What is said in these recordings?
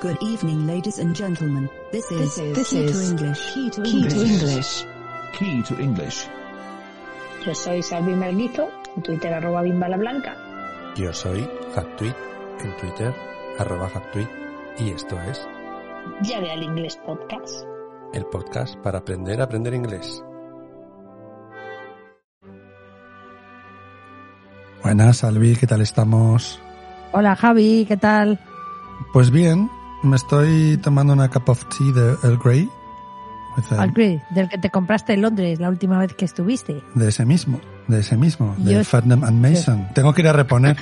Good evening, ladies and gentlemen. This is, This is- this Key is to English. Key to Key to English. English. Key to English. Yo soy Salvi Merguizo, en Twitter arroba bimbala blanca. Yo soy Hacktweet en Twitter, arroba Hacktweet, y esto es Llave al Inglés Podcast. el podcast para aprender a aprender inglés. Buenas, Albi, ¿qué tal estamos? Hola Javi, ¿qué tal? Pues bien, me estoy tomando una cup of tea de Earl Grey. Al Grey, del que te compraste en Londres la última vez que estuviste. de ese mismo, de ese mismo, de Farnham and Mason. Tengo que ir a reponer.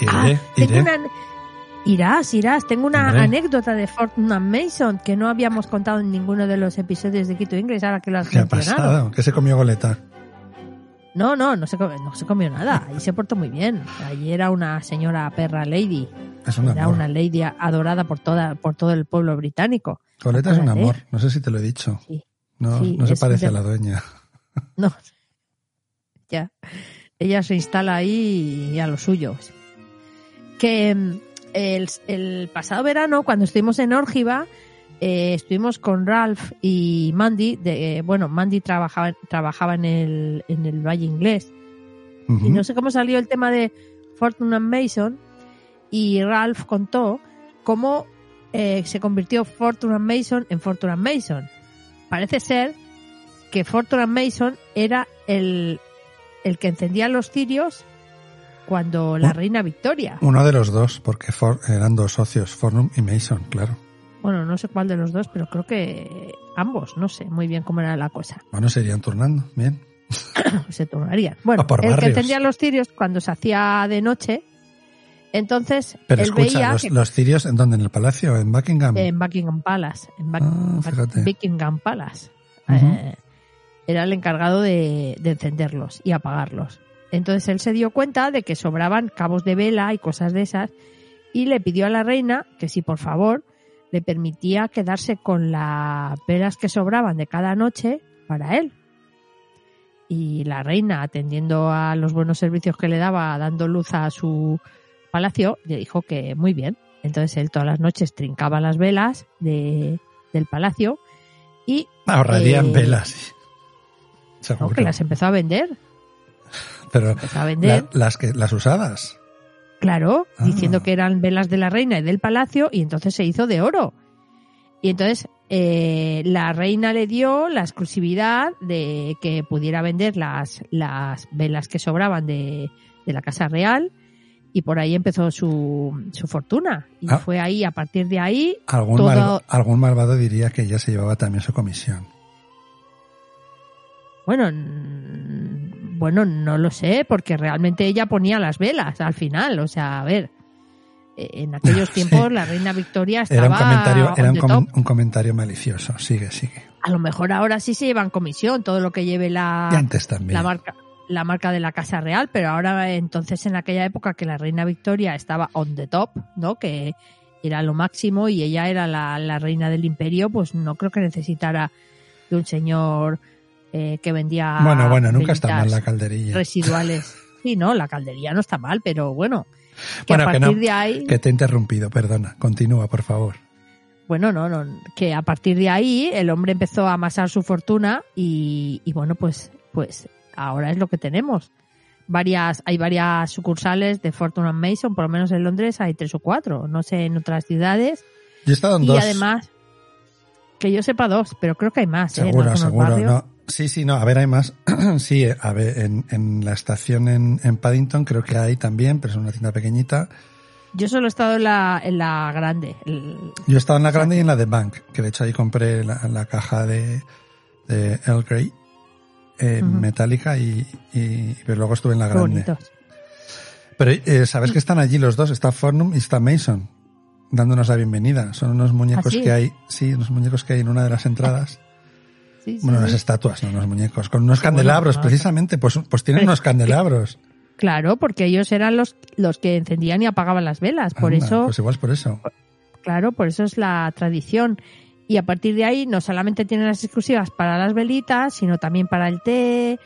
Iré, Ah, iré. una... Irás, irás. Tengo una anécdota de Fortuna Mason que no habíamos contado en ninguno de los episodios de Quito Inglés, ahora que lo has ¿Qué ha mencionado. pasado? ¿Qué se comió Goleta? No, no, no se, come- no se comió nada. Y se portó muy bien. Allí era una señora perra lady. Es un Era amor. una lady adorada por toda por todo el pueblo británico. Goleta es un amor, no sé si te lo he dicho. Sí. No, Sí, no se parece a la dueña. No. Ya. Ella se instala ahí y a los suyos. Que mm, el, el pasado verano, cuando estuvimos en Órgiva, eh, estuvimos con Ralph y Mandy. De, eh, bueno, Mandy trabajaba, trabajaba en el, en el Valle Inglés. Y no sé cómo salió el tema de Fortune and Mason. Y Ralph contó cómo eh, se convirtió Fortune and Mason en Fortune and Mason. Parece ser que Fortune and Mason era el, el que encendía los cirios cuando la reina Victoria. Uno de los dos, porque For- eran dos socios, Fornum y Mason, claro. Bueno, no sé cuál de los dos, pero creo que ambos. No sé muy bien cómo era la cosa. Bueno, se irían turnando, bien. se turnarían. Bueno, el que encendía los cirios cuando se hacía de noche. Entonces, Pero él escucha, veía los, que- los cirios, ¿en dónde? ¿En el palacio? ¿En Buckingham? en Buckingham Palace. En Buck- Ah. Buckingham Palace. Eh, era el encargado de, de encenderlos y apagarlos. Entonces él se dio cuenta de que sobraban cabos de vela y cosas de esas y le pidió a la reina que si por favor le permitía quedarse con las velas que sobraban de cada noche para él. Y la reina, atendiendo a los buenos servicios que le daba, dando luz a su palacio, le dijo que muy bien. Entonces él todas las noches trincaba las velas de, del palacio y Ahorrarían eh, velas. Seguro. que las empezó a vender. Pero a vender, la- las, que, las usadas. Claro, Ah. diciendo que eran velas de la reina y del palacio y entonces se hizo de oro. Y entonces eh, la reina le dio la exclusividad de que pudiera vender las, las velas que sobraban de, de la Casa Real y por ahí empezó su, su fortuna. Y Ah. fue ahí, a partir de ahí, Algún, Todo- algún malvado diría que ella se llevaba también su comisión. Bueno, bueno, no lo sé, porque realmente ella ponía las velas al final. O sea, a ver, eh, en aquellos Sí. tiempos la reina Victoria estaba Era un comentario, era un, the com- top. un comentario malicioso. Sigue, sigue. A lo mejor ahora sí se llevan comisión todo lo que lleve la, y antes también. la marca la marca de la Casa Real, pero ahora entonces en aquella época que la reina Victoria estaba on the top, ¿no? Que era lo máximo y ella era la, la reina del imperio, pues no creo que necesitara de un señor eh, que vendía bueno, bueno, nunca está mal la calderilla. residuales. Sí, no, la caldería no está mal, pero bueno, que Bueno, a que partir no, de ahí, Que te he interrumpido, perdona. Continúa, por favor. bueno, no, no, que a partir de ahí el hombre empezó a amasar su fortuna y, y bueno, pues, pues ahora es lo que tenemos. Varias, hay varias sucursales de Fortune Mason, por lo menos en Londres hay tres o cuatro, no sé en otras ciudades. Yo he estado en Y dos. además, que yo sepa dos, pero creo que hay más, ¿eh? Seguro, seguro. No. Sí, sí, no. A ver, hay más. sí, a ver, en, en la estación en, en Paddington creo que hay también, pero es una tienda pequeñita. Yo solo he estado en la, en la grande. el- Yo he estado en la grande y en la de Bank, que de hecho ahí compré la, la caja de, de Earl Grey eh, metálica y, y- pero luego estuve en la qué grande. bonitos. Pero eh, sabes que están allí los dos, está Fornum y está Mason, dándonos la bienvenida. Son unos muñecos ¿Ah, sí? que hay, sí, unos muñecos que hay en una de las entradas. Sí, sí, Bueno, unas estatuas, no unos muñecos, con unos bueno, candelabros, precisamente, pues, pues tienen Pues, unos candelabros. Claro, porque ellos eran los, los que encendían y apagaban las velas. Por eso, Pues igual es por eso. claro, por eso es la tradición. Y a partir de ahí no solamente tienen las exclusivas para las velitas, sino también para el té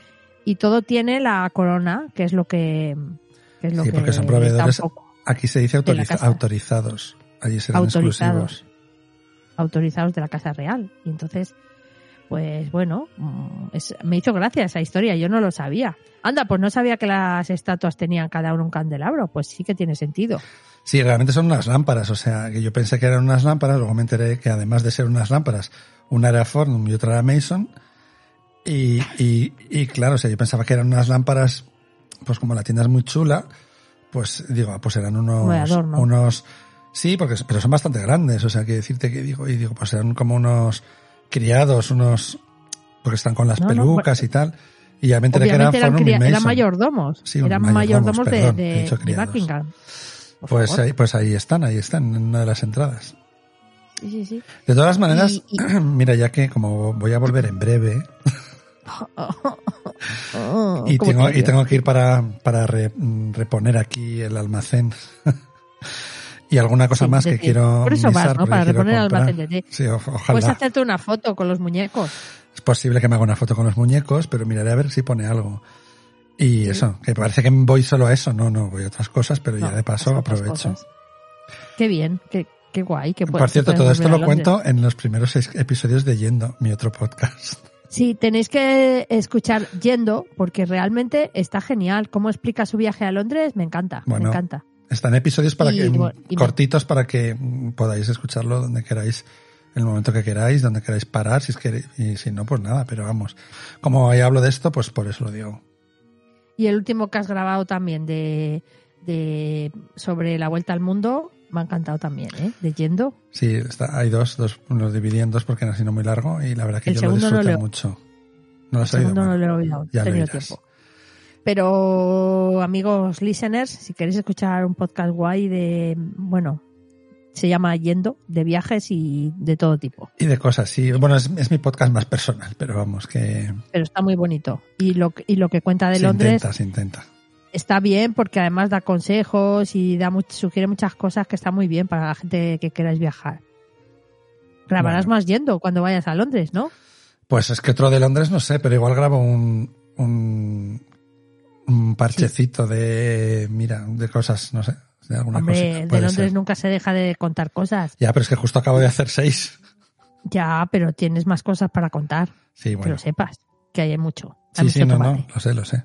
y todo tiene la corona, que es lo que, que es lo Sí, que porque son proveedores. Aquí se dice autoriza- autorizados. allí serán autorizados. exclusivos. Autorizados de la Casa Real. Y entonces, pues bueno, mm, es- me hizo gracia esa historia, yo no lo sabía. Anda, pues no sabía que las estatuas tenían cada uno un candelabro, pues sí que tiene sentido. Sí, realmente son unas lámparas, o sea, que yo pensé que eran unas lámparas, luego me enteré que además de ser unas lámparas, una era Fornum y otra era Mason. Y, y, y claro, o sea, yo pensaba que eran unas lámparas, pues como la tienda es muy chula, pues digo, ah, pues eran unos, unos, sí, porque, pero son bastante grandes, o sea, que decirte que digo, y digo, pues eran como unos criados, unos, porque están con las No, no, pelucas y tal. Y ya me enteré que eran eran, y eran mayordomos, Sí, eran mayordomos, mayordomos, de- de, de. Buckingham. Pues favor. ahí, pues ahí están, ahí están, en una de las entradas. Sí, sí, sí. De todas maneras, Y- mira, ya que como voy a volver en breve Oh, y ¿cómo tengo, te y tengo que ir para, para re- reponer aquí el almacén y alguna cosa Sí, más que decir, quiero por eso vas, ¿no? Para el comprar. almacén de té. Sí, ojalá. Puedes hacerte una foto con los muñecos. Es posible que me haga una foto con los muñecos, pero miraré a ver si pone algo. Y eso, que parece que voy solo a eso, no, no, voy a otras cosas, pero ya de paso aprovecho. cosas. Qué bien, qué, qué guay. Que Por cierto, todo esto lo cuento en los primeros seis episodios de Yendo, mi otro podcast. Sí, tenéis que escuchar Yendo, porque realmente está genial. Cómo explica su viaje a Londres, me encanta, Bueno, me encanta. Están episodios para Y, que y cortitos para que podáis escucharlo donde queráis, en el momento que queráis, donde queráis parar, si es que y si no, pues nada, pero vamos. Como ahí hablo de esto, pues por eso lo digo. Y el último que has grabado también de, de sobre la vuelta al mundo, me ha encantado también, ¿eh? De Yendo. Sí, está, hay dos, dos, los dividí en dos porque no ha sido muy largo y la verdad que El yo lo no disfruto lo- mucho. No lo El has oído. segundo no Bueno, lo he oído, ya he tenido tiempo. Pero, amigos listeners, si queréis escuchar un podcast guay de, bueno, se llama Yendo, de viajes y de todo tipo. Y de cosas, sí. Bueno, es, es mi podcast más personal, pero vamos, que Pero está muy bonito. Y lo, que- y lo que cuenta de se Londres intenta, se intenta. está bien porque además da consejos y da sugiere muchas cosas que está muy bien para la gente que queráis viajar. Grabarás Bueno. más yendo cuando vayas a Londres, ¿no? Pues es que otro de Londres no sé, pero igual grabo un, un, un parchecito de, mira, de cosas, no sé, de alguna Hombre, cosita. de Londres ser. nunca se deja de contar cosas. Ya, pero es que justo acabo de hacer seis. Ya, pero tienes más cosas para contar. Sí, Que bueno. lo sepas, que hay mucho. Hay Sí, mucho sí, no, tomate. no, lo sé, lo sé.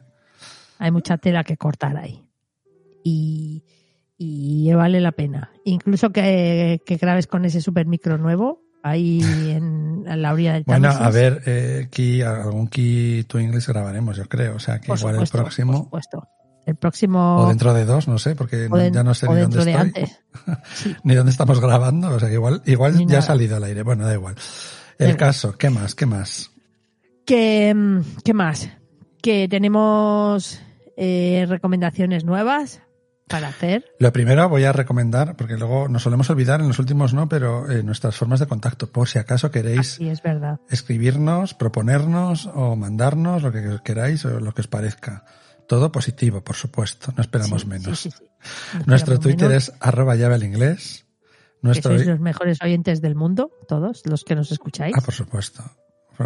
Hay mucha tela que cortar ahí. Y, y vale la pena. Incluso que, que grabes con ese super micro nuevo ahí en, en la orilla del Bueno, Támesis. a ver, eh, key, algún Key to English grabaremos, yo creo. O sea, que Por igual supuesto, el Por próximo, supuesto. El próximo. o dentro de dos, no sé, porque de- ya no sé ni dónde de estoy, antes. Sí. ni dónde estamos grabando. O sea, que igual, igual Ni ya ha salido al aire. Bueno, da igual. El igual. caso, ¿qué más? ¿Qué más? Que, mm, ¿Qué más? Que tenemos eh, recomendaciones nuevas para hacer. Lo primero voy a recomendar, porque luego nos solemos olvidar, en los últimos no, pero eh, nuestras formas de contacto, por si acaso queréis es verdad. escribirnos, proponernos o mandarnos lo que queráis o lo que os parezca. Todo positivo, por supuesto, no esperamos Sí, menos. sí, sí. No Nuestro Twitter menos, es arroba llave al inglés. Que Nuestro... sois los mejores oyentes del mundo, todos los que nos escucháis. Ah, por supuesto.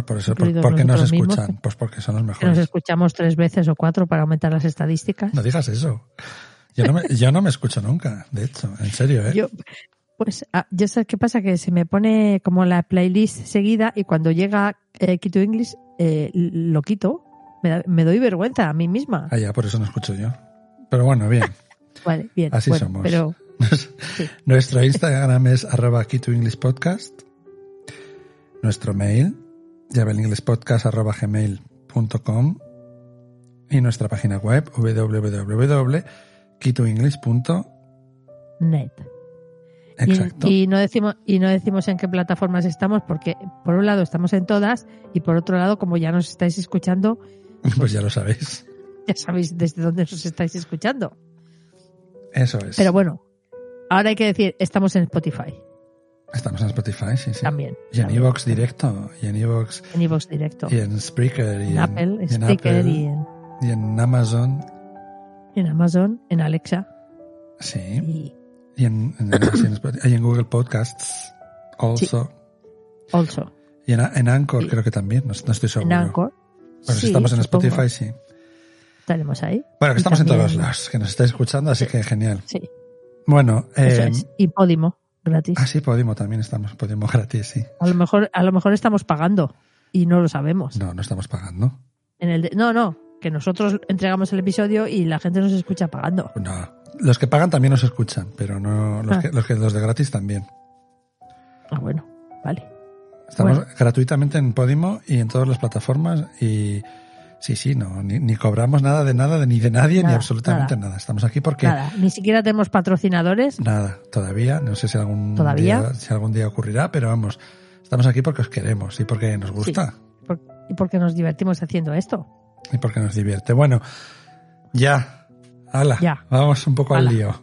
Por, eso, por, ¿por qué nos nosotros mismos, escuchan? Pues porque son los que nos mejores. escuchamos tres veces o cuatro para aumentar las estadísticas. No digas eso. Yo no, me, yo no me escucho nunca, de hecho, en serio, ¿eh? Yo, pues, ah, yo sé qué pasa, que se me pone como la playlist seguida y cuando llega eh, Key to English eh, lo quito. Me, da- me doy vergüenza a mí misma. Ah, ya, por eso no escucho yo. Pero bueno, bien. Vale, bien. Así bueno, somos. Pero Nuestro Instagram es arroba key to English podcast. Nuestro mail, gmail.com y nuestra página web www.keytoenglish.net. net. Y, Exacto. y no decimos y no decimos en qué plataformas estamos porque por un lado estamos en todas y por otro lado como ya nos estáis escuchando Pues ya lo sabéis. ya sabéis desde dónde nos estáis escuchando. Eso es. Pero bueno, ahora hay que decir estamos en Spotify Estamos en Spotify, sí, sí. también. Y en iVoox directo, y en iVoox, En iVoox directo. y en Spreaker, y en Apple, en Spreaker y en, y en Amazon, en Amazon, en Alexa sí, y y en, en, en Google Podcasts, also, also y en, en Anchor Sí. creo que también, no, no estoy seguro. en Anchor. Pero si estamos en supongo. Spotify, sí. Estaremos ahí. Bueno, que estamos en todos lados, que nos estáis escuchando, así que genial. Sí, Bueno, eso eh, es. Y Podimo. gratis. Ah, sí, Podimo también estamos. Podimo gratis, sí. A lo mejor, a lo mejor estamos pagando y no lo sabemos. No, no estamos pagando. En el de- no, no, que nosotros entregamos el episodio y la gente nos escucha pagando. No. Los que pagan también nos escuchan, pero no los, Ah. que, los, que, los de gratis también. Ah, bueno, vale. Estamos Bueno. gratuitamente en Podimo y en todas las plataformas y sí, sí, no, ni, ni cobramos nada de nada, de, ni de nadie, ni absolutamente nada. nada. Estamos aquí porque Nada, ni siquiera tenemos patrocinadores. nada, todavía, no sé si algún ¿Todavía? día, si algún día ocurrirá, pero vamos, estamos aquí porque os queremos y porque nos gusta y porque nos divertimos haciendo esto. Y porque nos divierte. Bueno, ya, hala, Ya. vamos un poco al lío.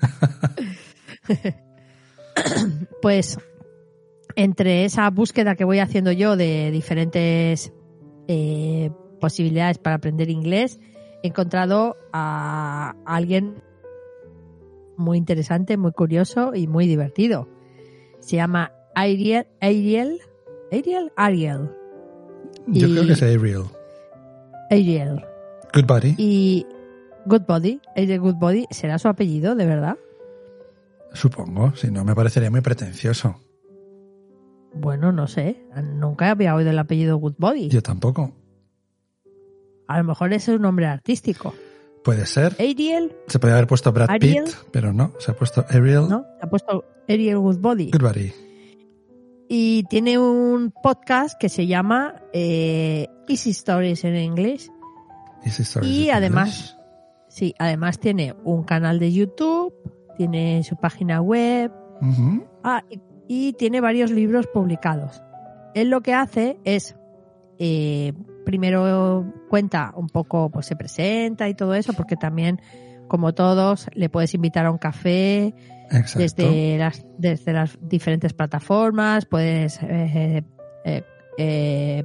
Pues entre esa búsqueda que voy haciendo yo de diferentes eh, posibilidades para aprender inglés, he encontrado a alguien muy interesante, muy curioso y muy divertido. Se llama Ariel, Ariel, Ariel, Ariel, Yo Y- creo que es Ariel. Ariel. Good buddy. Y Goodbody, Ariel Goodbody, ¿será su apellido, de verdad? Supongo, si no me parecería muy pretencioso. Bueno, no sé. Nunca había oído el apellido Goodbody. Yo tampoco. A lo mejor ese es un nombre artístico. Puede ser. Ariel, Se podría haber puesto Brad Ariel. Pitt, pero no, se ha puesto Ariel. ¿no? Ha puesto Ariel Goodbody. Good buddy. Y tiene un podcast que se llama eh, Easy Stories en inglés. Easy Stories Y además- Sí, además tiene un canal de YouTube, tiene su página web. Ah, y, y tiene varios libros publicados. Él lo que hace es, eh, primero cuenta un poco, pues se presenta y todo eso, porque también, como todos, le puedes invitar a un café Desde las, diferentes plataformas, puedes eh, eh, eh,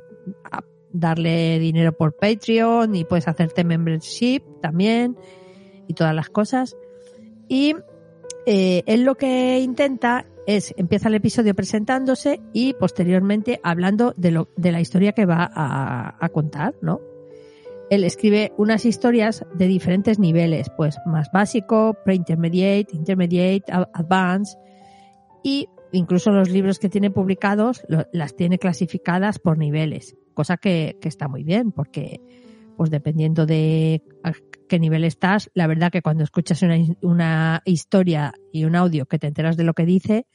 darle dinero por Patreon y puedes hacerte membership también y todas las cosas. Y eh, él lo que intenta es, empieza el episodio presentándose y posteriormente hablando de, lo, de la historia que va a contar, ¿no? Él escribe unas historias de diferentes niveles, pues más básico, pre-intermediate, intermediate, advanced, y incluso los libros que tiene publicados lo- las tiene clasificadas por niveles, cosa que, que está muy bien, porque pues dependiendo de a qué nivel estás, la verdad que cuando escuchas una, una historia y un audio que te enteras de lo que dice,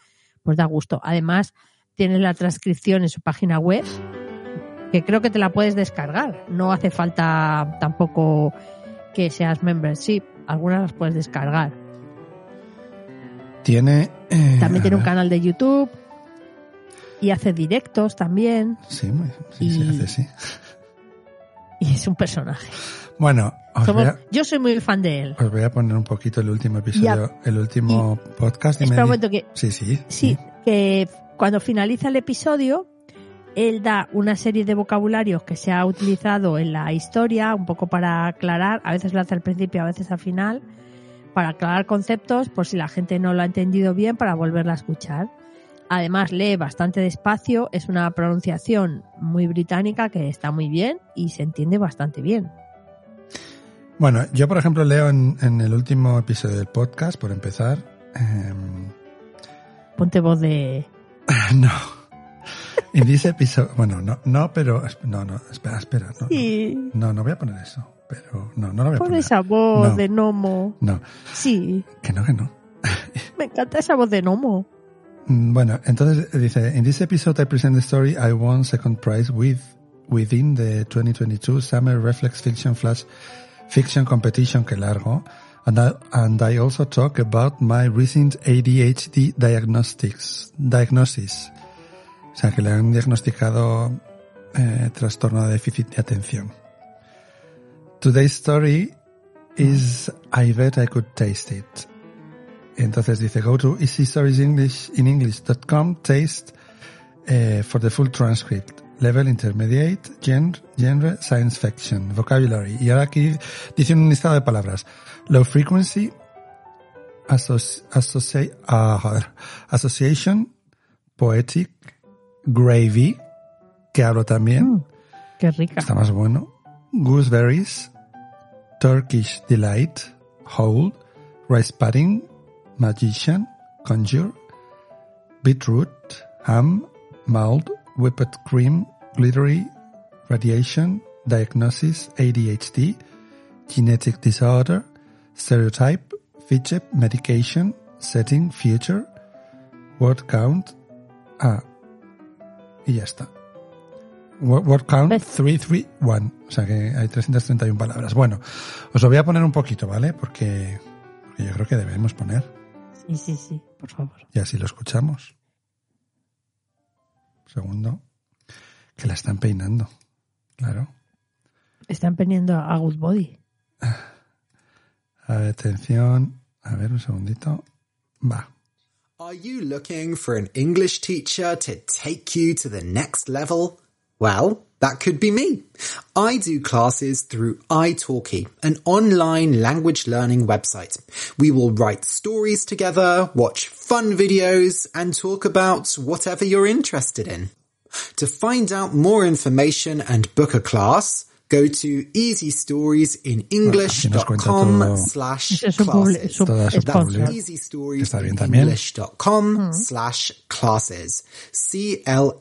pues da gusto. Además, tiene la transcripción en su página web, que creo que te la puedes descargar. No hace falta tampoco que seas membership. Algunas las puedes descargar. Tiene. eh, También tiene un canal de YouTube y hace directos también. Sí, sí, y- sí, hace, sí. Y es un personaje. Bueno, os Somos- a, yo soy muy fan de él. os voy a poner un poquito el último episodio, el último podcast. y me Espera un di- momento que Sí, sí. Sí, que cuando finaliza el episodio, él da una serie de vocabularios que se ha utilizado en la historia, un poco para aclarar, a veces lo hace al principio, a veces al final, para aclarar conceptos, por si la gente no lo ha entendido bien, para volverla a escuchar. Además, lee bastante despacio, es una pronunciación muy británica que está muy bien y se entiende bastante bien. Bueno, yo por ejemplo leo en, en el último episodio del podcast, por empezar. em, Ponte voz de... no. In this episode. Bueno, no, no, pero. No, no, espera, espera. No, Sí, no, no voy a poner eso. Pero no, no lo voy a pon poner. esa voz No. de gnomo. No, Sí, que no, que no. me encanta esa voz de gnomo. Mm, Bueno, entonces eh, dice, in this episode I present the story I won second prize with within the 2022 Summer Reflex Fiction Flash Fiction Competition, que largo, and I, and I also talk about my recent ADHD diagnostics, diagnosis. O sea, que le han diagnosticado eh, trastorno de déficit de atención. Today's story is I bet I could taste it. Entonces dice, go to easystoriesenglish.com, taste eh, for the full transcript. Level intermediate, genre, science fiction, vocabulary. Y ahora aquí dice un listado de palabras. Low frequency, ah, association, poetic, gravy, que hablo también. Mm, qué rica. Está más bueno. Gooseberries, Turkish Delight, Whole, Rice Pudding, Magician, Conjure, beetroot, ham, mold, whipped cream, glittery, radiation, diagnosis, ADHD, genetic disorder, stereotype, fidget, medication, setting, future, word count, ah, y ya está. Word count ¿Ves? 331. O sea que hay 331 palabras. Bueno, os lo voy a poner un poquito, ¿vale? Porque, porque yo creo que debemos poner. Sí, sí, sí, por favor. Y así lo escuchamos. Segundo. Que la están peinando. Claro. Están poniendo a Good Body. A ver, atención. A ver, un segundito. Va. Are you looking for an English teacher to take you to the next level? Well, that could be me. I do classes through italki, an online language learning website. We will write stories together, watch fun videos, and talk about whatever you're interested in. To find out more information and book a class, go to easystoriesinenglish.com todo. slash classes. también. easystoriesinenglish.com slash classes. C-L-A-S-S-E-S.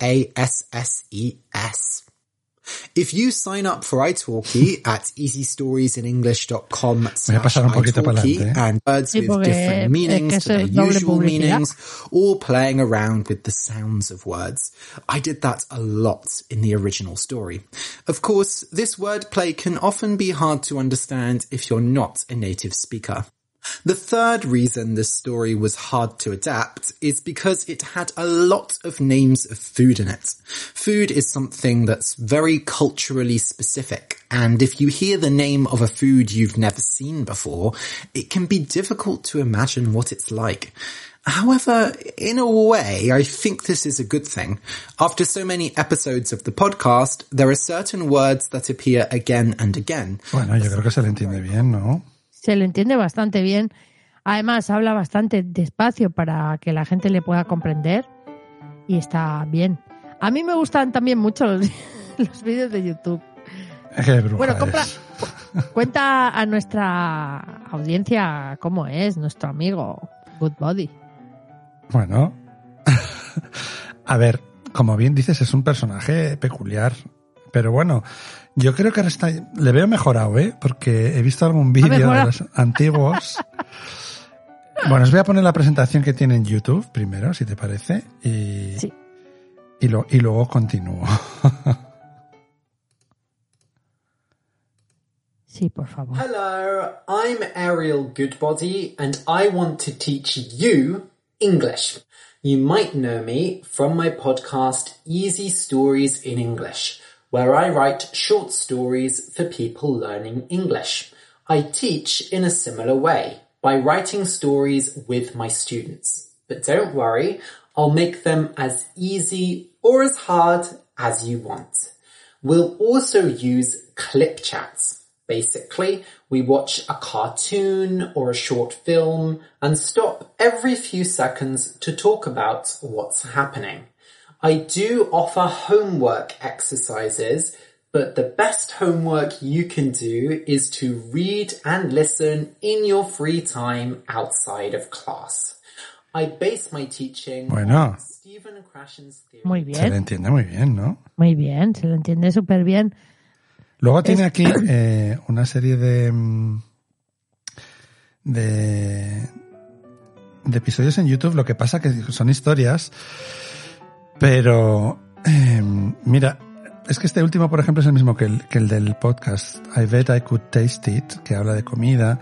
If you sign up for italki at easystoriesinenglish.com Voy a slash pasar un poquito para italki and words Sí, with different meanings to eso their usual publicidad. meanings, or playing around with the sounds of words. I did that a lot in the original story. Of course, this wordplay can often be hard to understand if you're not a native speaker. The third reason this story was hard to adapt is because it had a lot of names of food in it. Food is something that's very culturally specific, and if you hear the name of a food you've never seen before, it can be difficult to imagine what it's like. However, in a way, I think this is a good thing. After so many episodes of the podcast, there are certain words that appear again and again. Bueno, yo creo que se le entiende bien, ¿no? Se le entiende bastante bien. Además, habla bastante despacio para que la gente le pueda comprender. Y está bien. A mí me gustan también mucho los, los vídeos de YouTube. Bueno, compra-. Cuenta a nuestra audiencia cómo es nuestro amigo Good Body. Bueno. A ver, como bien dices, es un personaje peculiar. Pero bueno, yo creo que ahora está, le veo mejorado, ¿eh? Porque he visto algún vídeo de los antiguos. Bueno, os voy a poner la presentación que tiene en YouTube primero, si te parece. Y, Sí. y, lo, y luego continúo. Sí, por favor. Hello, I'm Ariel Goodbody and I want to teach you English. You might know me from my podcast Easy Stories in English, where I write short stories for people learning English. I teach in a similar way by writing stories with my students. But don't worry, I'll make them as easy or as hard as you want. We'll also use clip chats. Basically, we watch a cartoon or a short film and stop every few seconds to talk about what's happening. I do offer homework exercises, but the best homework you can do is to read and listen in your free time outside of class. I base my teaching Bueno. on Stephen Krashen's theory. Muy Se le bien, entiende muy bien, ¿no? muy bien, se lo entiende súper bien. Luego tiene aquí eh, una serie de, mm, de de episodios en YouTube. Lo que pasa que son historias, pero eh, mira, es que este último, por ejemplo, es el mismo que el, que el del podcast I Bet I Could Taste It, que habla de comida.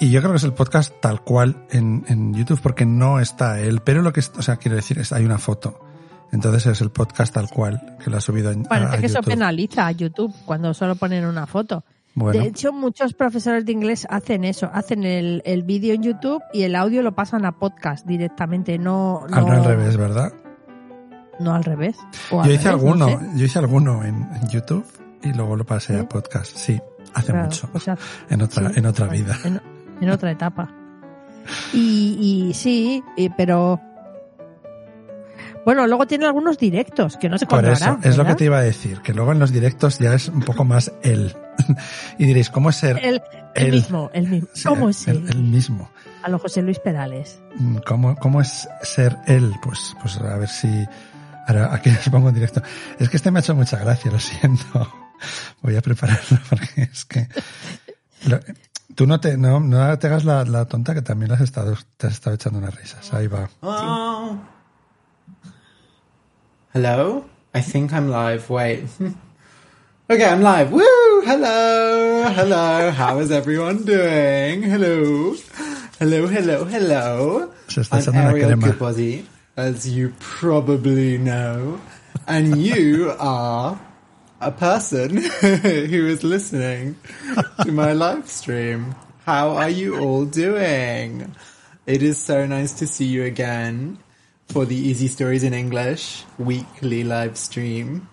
Y yo creo que es el podcast tal cual en, en YouTube porque no está él. Pero lo que, es- o sea, quiero decir, es, hay una foto. Entonces es el podcast tal cual que lo ha subido en, a- Parece a que eso YouTube. penaliza a YouTube cuando solo ponen una foto. Bueno. De hecho, muchos profesores de inglés hacen eso, hacen el, el vídeo en YouTube y el audio lo pasan a podcast directamente, no, Ah, no, no al revés, ¿verdad? No al revés. O al Yo hice revés, no alguno, sé. yo hice alguno en, en YouTube y luego lo pasé ¿Sí? a podcast. Sí, hace Claro, mucho. o sea, en otra, sí, en otra vida. En, en otra etapa. Y, y sí, y- pero bueno, luego tiene algunos directos que no sé Por cuándo eso, es lo que te iba a decir, que luego en los directos ya es un poco más él. y diréis, ¿cómo es ser el, el él? mismo, el mismo. ¿Cómo es él? el- el mismo. A lo José Luis Perales. Mm, ¿Cómo, cómo es ser él? Pues, pues a ver si... Ahora, aquí les pongo en directo. Es que este me ha hecho mucha gracia, lo siento. Voy a prepararlo porque es que... lo- tú no te, no, no te hagas la, la tonta que también has estado, te has estado echando unas risas. Ahí va. Oh. Hello? I think I'm live. Wait. okay, I'm live. Woo! Hello! Hello! How is everyone doing? Hello! Hello, hello, hello! Se está I'm echando una Ariel crema. Goodbody, as you probably know. And you are a person who is listening to my live stream. How are you all doing? It is so nice to see you again for the Easy Stories in English weekly live stream.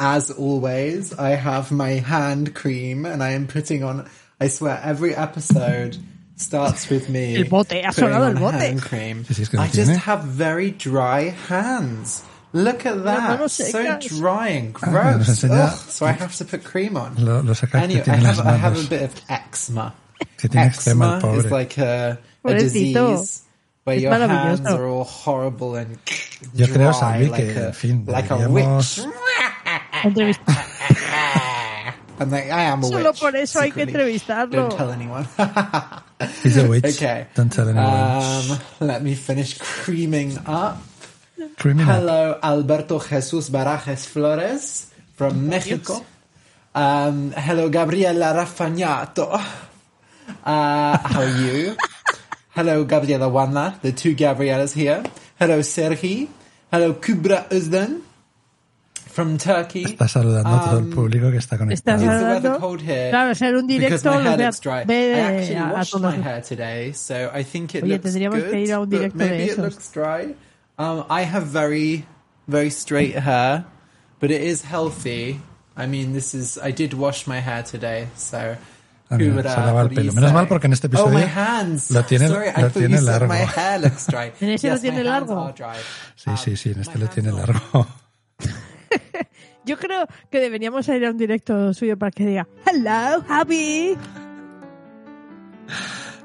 As always, I have my hand cream and I am putting on, I swear every episode starts with me El bote, ha putting sonado el on bote. hand cream. Sí, sí, es que no I just have very dry hands. Look at that. manos So dry and Ah, me los gross. enseña- Ugh, so I have to put cream on. Lo, lo Anyway, I have, I have a bit of eczema. Que tiene eczema, pobre. is like a, a disease where Es your hands are all horrible and Yo creo, dry Salvi, like que, a, en fin, like a witch. I'm like, I am a Solo witch. por eso hay que entrevistarlo. Don't tell anyone. He's a witch. okay. Don't tell anyone. Um, let me finish creaming up. Criminal. Hello, Alberto Jesus Barajas Flores from Mexico. Um, hello, Gabriela Rafagnato. Uh, how are you? hello, Gabriela Wanda, the two Gabrielas here. Hello, Sergi. Hello, Kubra Uzden from Turkey. Está saludando a todo el Um, público que está Estás conectado. Is the saludando. weather cold here? Claro, ser un Because directo my los hair ve a- looks dry. ve I actually a- todos. my hair today, so I think it Oye, looks tendríamos good. que ir a un directo de esos. looks dry. Um, I have very, very straight hair, but it is healthy. I mean, this is. I did wash my hair today, so. Ah, mira, who would, se uh, lava el do you pelo. Menos mal porque en este Oh, episodio my hands. lo tiene- Sorry, lo tiene largo. En ese lo yes, tiene my hands largo. Sí, Um, sí, sí, en este my lo tiene largo. Yo creo que deberíamos ir a un directo suyo para que diga Hello, Javi.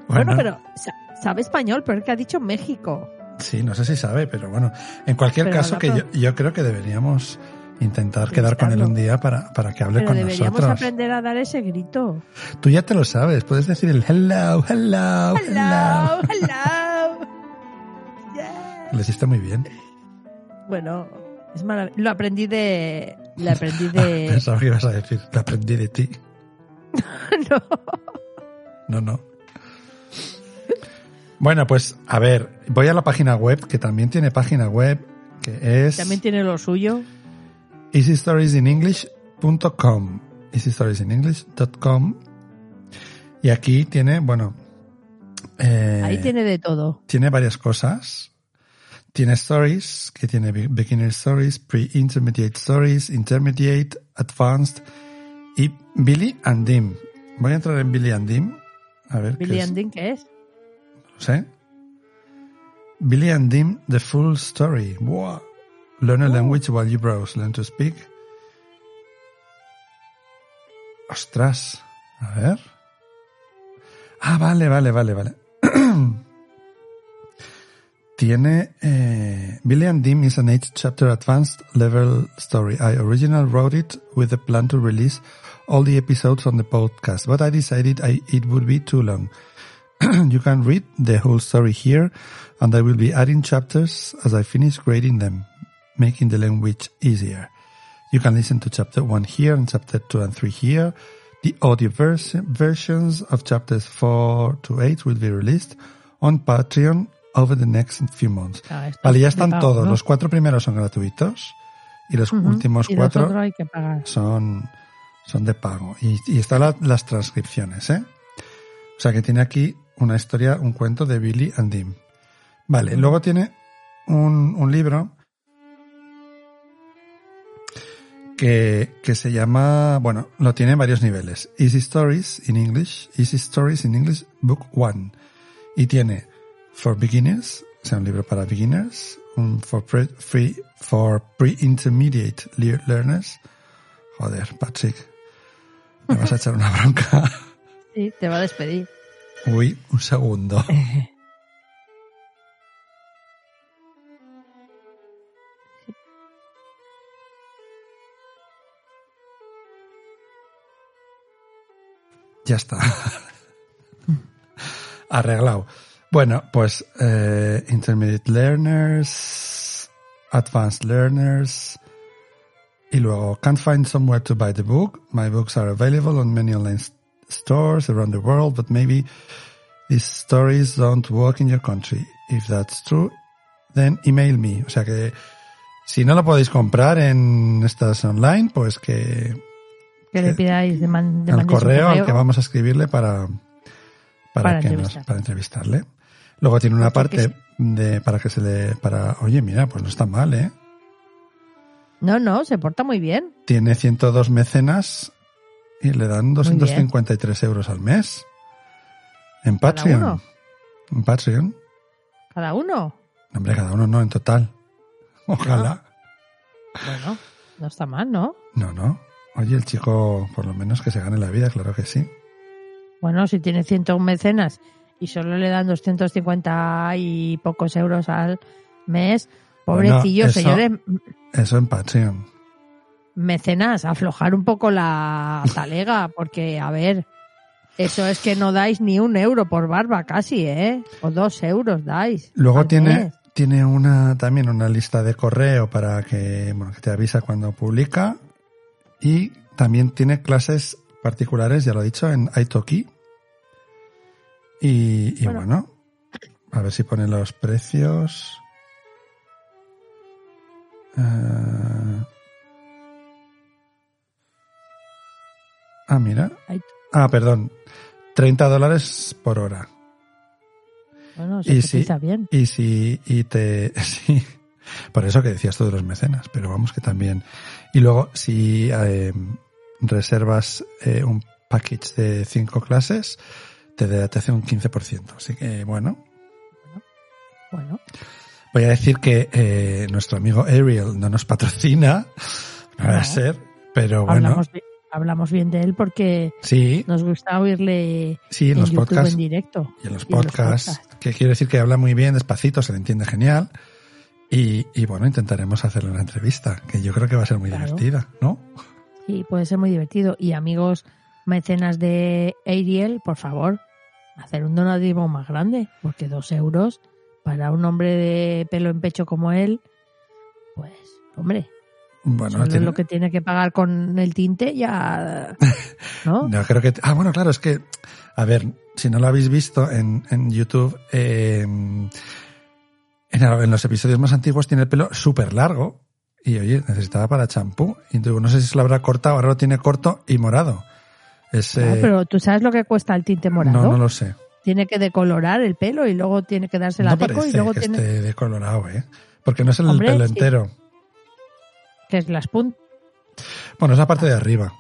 Bueno, pero sa- sabe español, pero es que ha dicho México. Sí, no sé si sabe, pero bueno. En cualquier Pero caso, que yo, creo que deberíamos intentar quedar con él un día para, para que hable Pero con deberíamos nosotros. aprender a dar ese grito. Tú ya te lo sabes, puedes decir el hello, hello, hello. Hello, hello. Yeah. Hiciste muy bien. Bueno, es maravilloso. Lo aprendí de. Lo aprendí de. Pensaba que ibas a decir, lo aprendí de ti. no. No, no. Bueno, pues a ver, voy a la página web, que también tiene página web, que es También tiene lo suyo. easystoriesinenglish.com easystoriesinenglish.com y aquí tiene, bueno, eh, Ahí tiene de todo. tiene varias cosas. Tiene stories, que tiene be- beginner stories, pre-intermediate stories, intermediate, advanced y Billy and Dim. Voy a entrar en Billy and Dim. A ver Billy qué es. and Dean, ¿qué es? No sé. Billy and Dim, the full story. Wow. Learn a Oh. language while you browse. Learn to speak. Ostras. A ver. Ah, vale, vale, vale, vale. Tiene eh, Billy and Dim is an eight chapter advanced level story. I originally wrote it with the plan to release all the episodes on the podcast, but I decided I, it would be too long. you can read the whole story here, and I will be adding chapters as I finish grading them, making the language easier. You can listen to chapter one here and chapter two and three here. The audio vers- versions of chapters four to eight will be released on Patreon over the next few months. Ah, Vale, ya están pago, todos. ¿no? Los cuatro primeros son gratuitos y los últimos y cuatro los hay que pagar. son, son de pago. Y, y están la- las transcripciones, ¿eh? O sea que tiene aquí una historia, un cuento de Billy and Dim. Vale, luego tiene un, un libro que, que se llama, bueno, lo tiene en varios niveles. Easy Stories in English, Easy Stories in English Book One. Y tiene For Beginners, o sea, un libro para beginners, un for pre, free, for pre-intermediate le- learners. Joder, Patrick, me vas a echar una bronca. Sí, te va a despedir. Uy, un segundo. Ya está. Arreglado. Bueno, pues eh, Intermediate Learners, Advanced Learners, y luego Can't find somewhere to buy the book. My books are available on many online stores around the world, but maybe these stories don't work in your country. If that's true, then email me. O sea que si no lo podéis comprar en estas online, pues que Que le pidáis de, man, de al correo, al que vamos a escribirle para, para, Para que nos- para entrevistarle. Luego tiene una Porque parte de, para que se le, para, oye, mira, pues no está mal, ¿eh? No, no, se porta muy bien. Tiene 102 mecenas y le dan 253 euros al mes. En Cada Patreon. uno. En Patreon. Cada uno. Hombre, cada uno no, en total. Ojalá. Bueno, no está mal, ¿no? No, no. Oye, el chico, por lo menos que se gane la vida, claro que sí. Bueno, si tiene 101 mecenas y solo le dan 250 y pocos euros al mes, pobrecillo, Bueno, eso- señores, Eso en Patreon. mecenas, aflojar un poco la talega, porque, a ver, eso es que no dais ni un euro por barba casi, ¿eh? O dos euros dais. Luego tiene, mes. tiene una, también una lista de correo para que, bueno, que te avisa cuando publica. Y también tiene clases particulares, ya lo he dicho, en Italki. Y, y Bueno. bueno. a ver si pone los precios. Eh, Ah, mira. Ah, perdón. 30 dólares por hora. Bueno, se Y sí. cotiza bien. Y si, y te, sí, por eso que decías tú de los mecenas, pero vamos que también. Y luego, si eh, reservas eh, un package de cinco clases, te, te hace un 15%. Así que, bueno, Bueno, voy a decir que eh, nuestro amigo Ariel no nos patrocina, no va a ser, pero bueno, hablamos, hablamos bien de él porque sí, nos gusta oírle sí, en en los YouTube podcasts. en directo. Y en los Y en los podcasts, que quiero decir que habla muy bien, despacito, se le entiende genial. Y, y bueno, intentaremos hacerle una entrevista, que yo creo que va a ser muy Claro. divertida, ¿no? Sí, puede ser muy divertido. Y amigos mecenas de Ariel, por favor, hacer un donativo más grande, porque dos euros para un hombre de pelo en pecho como él, pues, hombre, Bueno, solo tiene- lo que tiene que pagar con el tinte ya, ¿no? no creo que. Ah, bueno, claro, es que, a ver, si no lo habéis visto en, en YouTube, eh, en, en los episodios más antiguos tiene el pelo súper largo. Y oye, necesitaba para champú. Y entonces, no sé si se lo habrá cortado, ahora lo tiene corto y morado. Es, Ah, eh, pero tú sabes lo que cuesta el tinte morado. no, no lo sé. Tiene que decolorar el pelo y luego tiene que darse la no deco y luego que tiene esté decolorado, ¿eh? Porque no es el Hombre, pelo sí. entero. que es las puntas. Bueno, es la parte de arriba.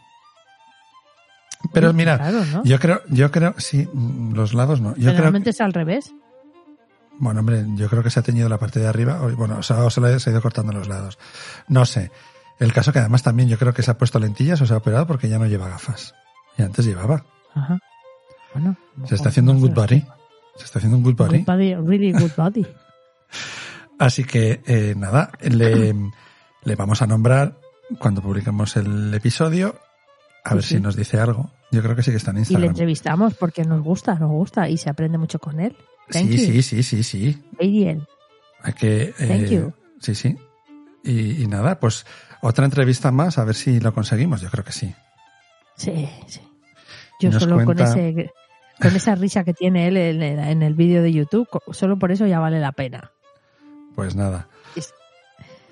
Pero mira, claro, ¿no? yo creo, yo creo, sí, los lados no. Yo creo, es al revés. bueno, hombre, yo creo que se ha teñido la parte de arriba, bueno, o sea, o se, le, ha ido cortando los lados. No sé. El caso que además también yo creo que se ha puesto lentillas o se ha operado porque ya no lleva gafas. Y antes llevaba. Ajá. Bueno, Se está haciendo un good body. Se está haciendo un good body. Good body, really good body. Así que, eh, nada, le, le vamos a nombrar cuando publiquemos el episodio. A Sí, ver sí. si nos dice algo. Yo creo que sí que está en Y le Instagram. entrevistamos porque nos gusta, nos gusta y se aprende mucho con él. Thank Sí, you. sí, sí, sí, sí. Ariel. Hay que. eh, Thank you. Sí, sí. Y, y nada, pues otra entrevista más, a ver si lo conseguimos. Yo creo que sí. Sí, sí. Yo solo con ese con esa risa que tiene él en el, en el vídeo de YouTube, solo por eso ya vale la pena. Pues nada. Es-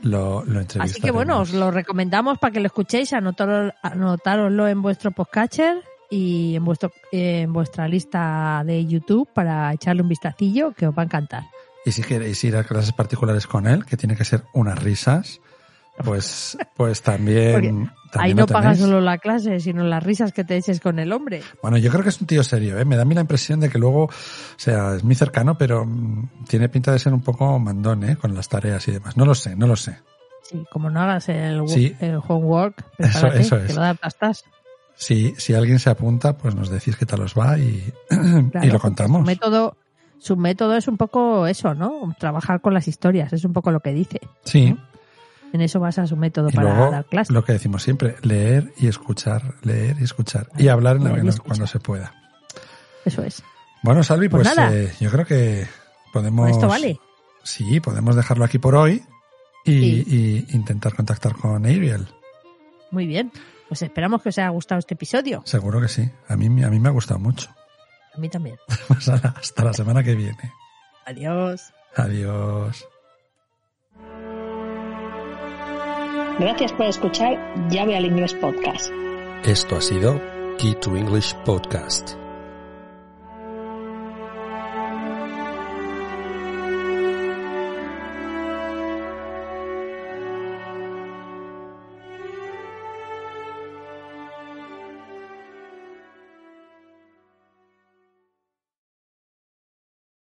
Lo. Así que bueno, os lo recomendamos para que lo escuchéis, anotároslo en vuestro podcatcher y en vuestro en vuestra lista de YouTube para echarle un vistacillo que os va a encantar. Y si queréis ir a clases particulares con él, que tiene que ser unas risas, pues, pues también. Ahí no pagas solo la clase, sino las risas que te eches con el hombre. Bueno, yo creo que es un tío serio, ¿eh? Me da a mí la impresión de que luego, o sea, es muy cercano, pero mm, tiene pinta de ser un poco mandón, ¿eh? Con las tareas y demás. No lo sé, no lo sé. Sí, como no hagas el, Sí. el homework, Eso- eso es. va a. Si, si alguien se apunta, pues nos decís qué tal os va y, Claro, y lo contamos. Su método, su método es un poco eso, ¿no? Trabajar con las historias, es un poco lo que dice. Sí. En eso basa su método Y para luego, dar clases. lo que decimos siempre, leer y escuchar, leer y escuchar. Y hablar en la- y cuando se pueda. Eso es. Bueno, Salvi, Pues pues, eh, yo creo que podemos... Esto vale. Sí, podemos dejarlo aquí por hoy y, Sí. y intentar contactar con Ariel. Muy bien. Pues esperamos que os haya gustado este episodio. Seguro que sí. A mí, a mí me ha gustado mucho. A mí también. Pues Hasta la semana que viene. Adiós. Adiós. Gracias por escuchar Llave al Inglés Podcast. Esto ha sido Key to English Podcast.